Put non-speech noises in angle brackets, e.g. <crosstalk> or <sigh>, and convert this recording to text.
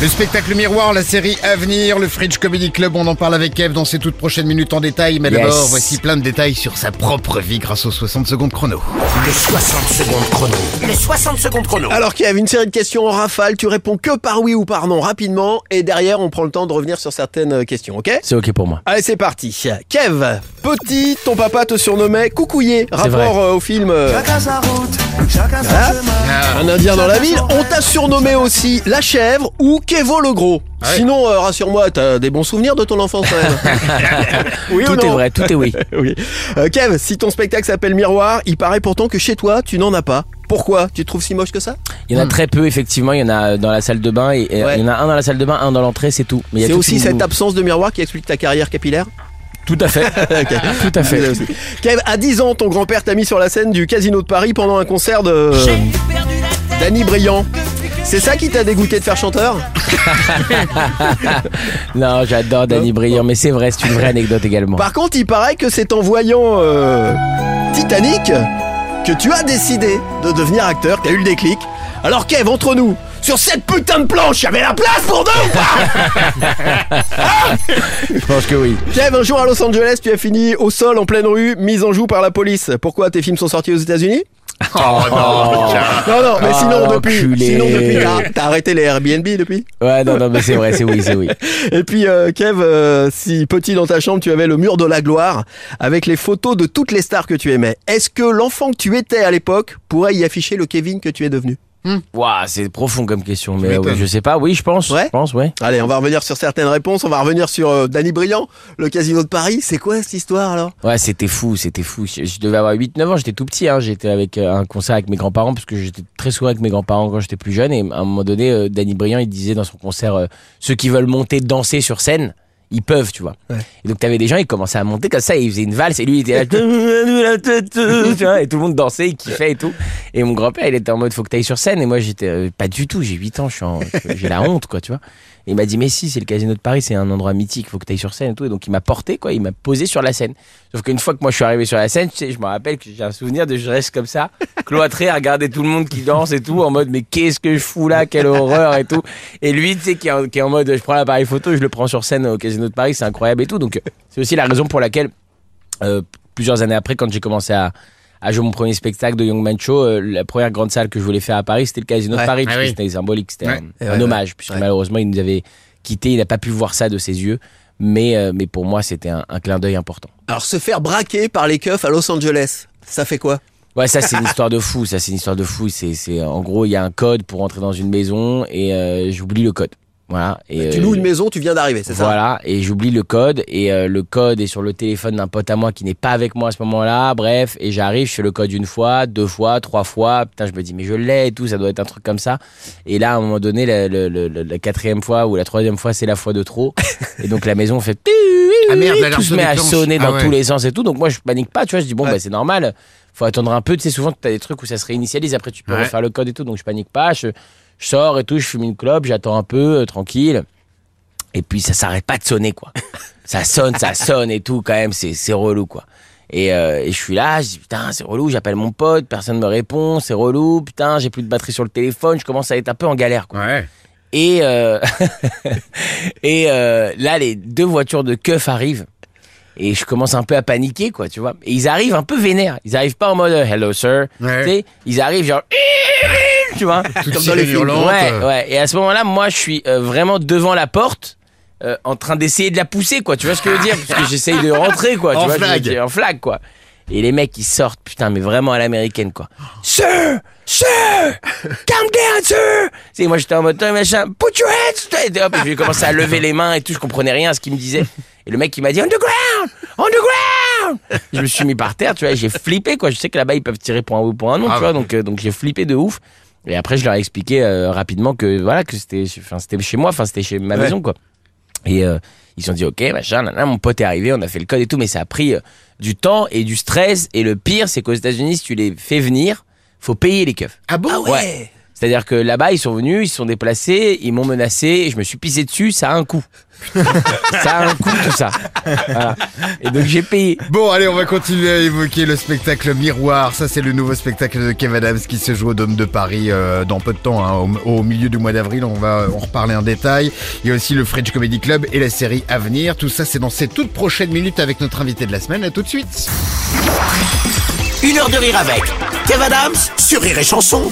Le spectacle miroir, la série à venir, le Fridge Comedy Club, on en parle avec Kev dans ces toutes prochaines minutes en détail. Mais Yes. d'abord, voici plein de détails sur sa propre vie grâce aux 60 secondes chrono. Le 60 secondes chrono. Le 60 secondes chrono. Alors Kev, une série de questions en rafale, tu réponds que par oui ou par non rapidement et derrière on prend le temps de revenir sur certaines questions, ok? C'est ok pour moi. Allez c'est parti. Kev, petit, ton papa te surnommait Coucouillé, rapport vrai. euh, au film euh, Chacun sa route, chacun chemin. Un Indien dans la ville. On t'a surnommé aussi La Chèvre ou Kevo le Gros. Ouais. Sinon, euh, rassure-moi, t'as des bons souvenirs de ton enfance quand même. <laughs> oui ou Tout est non vrai, tout est oui. <laughs> Oui. Euh, Kev, si ton spectacle s'appelle Miroir, il paraît pourtant que chez toi, tu n'en as pas. Pourquoi? Tu te trouves si moche que ça? Il y en a très peu, effectivement. Il y en a dans la salle de bain. Et, et Ouais. Il y en a un dans la salle de bain, un dans l'entrée, c'est tout. Mais il y a C'est toute aussi une- cette absence de miroir qui explique ta carrière capillaire? Tout à fait. <laughs> Tout à fait. Kev, à 10 ans, ton grand-père t'a mis sur la scène du Casino de Paris pendant un concert de... Danny Briand. C'est ça qui t'a dégoûté de faire chanteur? <laughs> Non, j'adore Danny Briand, mais c'est vrai, c'est une vraie anecdote également. Par contre, il paraît que c'est en voyant euh, Titanic que tu as décidé de devenir acteur, t'as eu le déclic. Alors Kev, entre nous, sur cette putain de planche, il y avait la place pour deux ou pas <laughs> Je pense que oui. Kev, un jour à Los Angeles, tu as fini au sol en pleine rue, mise en joue par la police. Pourquoi tes films sont sortis aux États-Unis Oh non, putain. Non, non, mais Ah, sinon depuis, l'enculé. sinon depuis, t'as- t'as arrêté les Airbnb depuis. Ouais, non, non, mais c'est vrai, c'est oui, c'est oui. <laughs> Et puis euh, Kev, euh, si petit dans ta chambre tu avais le mur de la gloire avec les photos de toutes les stars que tu aimais, est-ce que l'enfant que tu étais à l'époque pourrait y afficher le Kevin que tu es devenu? Waouh, c'est profond comme question, mais ouais, je sais pas. Oui, je pense. Ouais Je pense, ouais. Allez, on va revenir sur certaines réponses, on va revenir sur euh, Danny Briand, le casino de Paris. C'est quoi cette histoire alors? Ouais, c'était fou, c'était fou. Je, je devais avoir 8-9 ans, j'étais tout petit. Hein. J'étais avec euh, un concert avec mes grands-parents, parce que j'étais très souvent avec mes grands-parents quand j'étais plus jeune. Et à un moment donné, euh, Danny Briand, il disait dans son concert, euh, ceux qui veulent monter danser sur scène, ils peuvent, tu vois. Ouais. Et donc t'avais des gens, ils commençaient à monter comme ça, et ils faisaient une valse, et lui, il était là, tu vois, et tout le monde dansait, il kiffait et tout. Et mon grand-père, il était en mode, faut que t'ailles sur scène. Et moi, j'étais euh, pas du tout, j'ai 8 ans, je suis en- j'ai la honte, quoi, tu vois. Et il m'a dit, mais si, c'est le casino de Paris, c'est un endroit mythique, faut que t'ailles sur scène et tout. Et donc, il m'a porté, quoi, il m'a posé sur la scène. Sauf qu'une fois que moi je suis arrivé sur la scène, tu sais, je me rappelle que j'ai un souvenir de je reste comme ça, <laughs> cloîtré à regarder tout le monde qui danse et tout, en mode, mais qu'est-ce que je fous là, quelle horreur et tout. Et lui, tu sais, qui est, en, qui est en mode, je prends l'appareil photo, je le prends sur scène au casino de Paris, c'est incroyable et tout. Donc, c'est aussi la raison pour laquelle, euh, plusieurs années après, quand j'ai commencé à, à jouer mon premier spectacle de Young Man Show, euh, la première grande salle que je voulais faire à Paris, c'était le Casino Ouais. de Paris, Ah oui. c'était symbolique, c'était Ouais. un, Et un ouais, hommage, puisque ouais. malheureusement, il nous avait quitté, il n'a pas pu voir ça de ses yeux, mais, euh, mais pour moi, c'était un, un clin d'œil important. Alors se faire braquer par les keufs à Los Angeles, ça fait quoi? Ouais, ça c'est une histoire de fou. Ça c'est une histoire de fou. C'est, c'est en gros, il y a un code pour entrer dans une maison et euh, j'oublie le code. Voilà. Et Tu euh, loues une maison, tu viens d'arriver, c'est ça Voilà. Et j'oublie le code et euh, le code est sur le téléphone d'un pote à moi qui n'est pas avec moi à ce moment-là. Bref, et j'arrive, je fais le code une fois, deux fois, trois fois. Putain, je me dis mais je l'ai et tout. Ça doit être un truc comme ça. Et là, à un moment donné, la, quatrième fois ou la troisième fois, c'est la fois de trop. et donc la maison fait Ah merde, tout se met à sonner dans Ah ouais. tous les sens et tout. Donc moi, je panique pas, tu vois. Je dis bon, Ouais. bah c'est normal. Faut attendre un peu. Tu sais, souvent, tu as des trucs où ça se réinitialise. Après, tu peux Ouais. refaire le code et tout. Donc je panique pas. Je, je sors et tout. Je fume une clope. J'attends un peu, euh, tranquille. Et puis ça s'arrête pas de sonner, quoi. <laughs> ça sonne, ça sonne et tout. Quand même, c'est c'est relou, quoi. Et, euh, et je suis là, je dis putain, c'est relou. J'appelle mon pote, personne me répond, c'est relou. Putain, j'ai plus de batterie sur le téléphone. Je commence à être un peu en galère, quoi. Ouais. Et, euh, <laughs> et euh, là, les deux voitures de keuf arrivent. Et je commence un peu à paniquer, quoi, tu vois. Et ils arrivent un peu vénères. Ils arrivent pas en mode euh, hello sir. Ouais. Tu sais, ils arrivent genre tu vois. Toute Comme dans les films. Ouais, ouais. Et à ce moment-là, moi, je suis euh, vraiment devant la porte. euh, en train d'essayer de la pousser, quoi. Tu vois ce que je veux dire? Parce que j'essaye de rentrer, quoi. En tu vois, je- flag. en flag, quoi. Et les mecs, ils sortent, putain, mais vraiment à l'américaine, quoi. Sir! Sir! Calm down, sir! Sais, moi, j'étais en mode, Toi, machin, put your hands straight! Et hop, et j'ai commencé à lever les mains et tout, je comprenais rien à ce qu'il me disait. Et le mec, il m'a dit, underground! Underground! Je me suis mis par terre, tu vois, et j'ai flippé, quoi. Je sais que là-bas, ils peuvent tirer pour un oui ou pour un non, Ah tu vois, donc, euh, donc j'ai flippé de ouf. Et après, je leur ai expliqué euh, rapidement que, voilà, que c'était, enfin, c'était chez moi, enfin, c'était chez ma Ouais. maison, quoi. Et euh, ils se sont dit, ok, machin, nanana, mon pote est arrivé, on a fait le code et tout, mais ça a pris euh, du temps et du stress. Et le pire, c'est qu'aux États-Unis, si tu les fais venir, faut payer les keufs. Ah bon? Ouais. C'est-à-dire que là-bas, ils sont venus, ils se sont déplacés, ils m'ont menacé, et je me suis pissé dessus, ça a un coût. <laughs> ça a un coût tout ça. Voilà. Et donc j'ai payé. Bon, allez, on va continuer à évoquer le spectacle Miroir. Ça, c'est le nouveau spectacle de Kev Adams qui se joue au Dôme de Paris euh, dans peu de temps, hein, au, au milieu du mois d'avril. On va en reparler en détail. Il y a aussi le French Comedy Club et la série Avenir. Tout ça, c'est dans ces toutes prochaines minutes avec notre invité de la semaine. À tout de suite. Une heure de rire avec Kev Adams sur Rire et Chanson.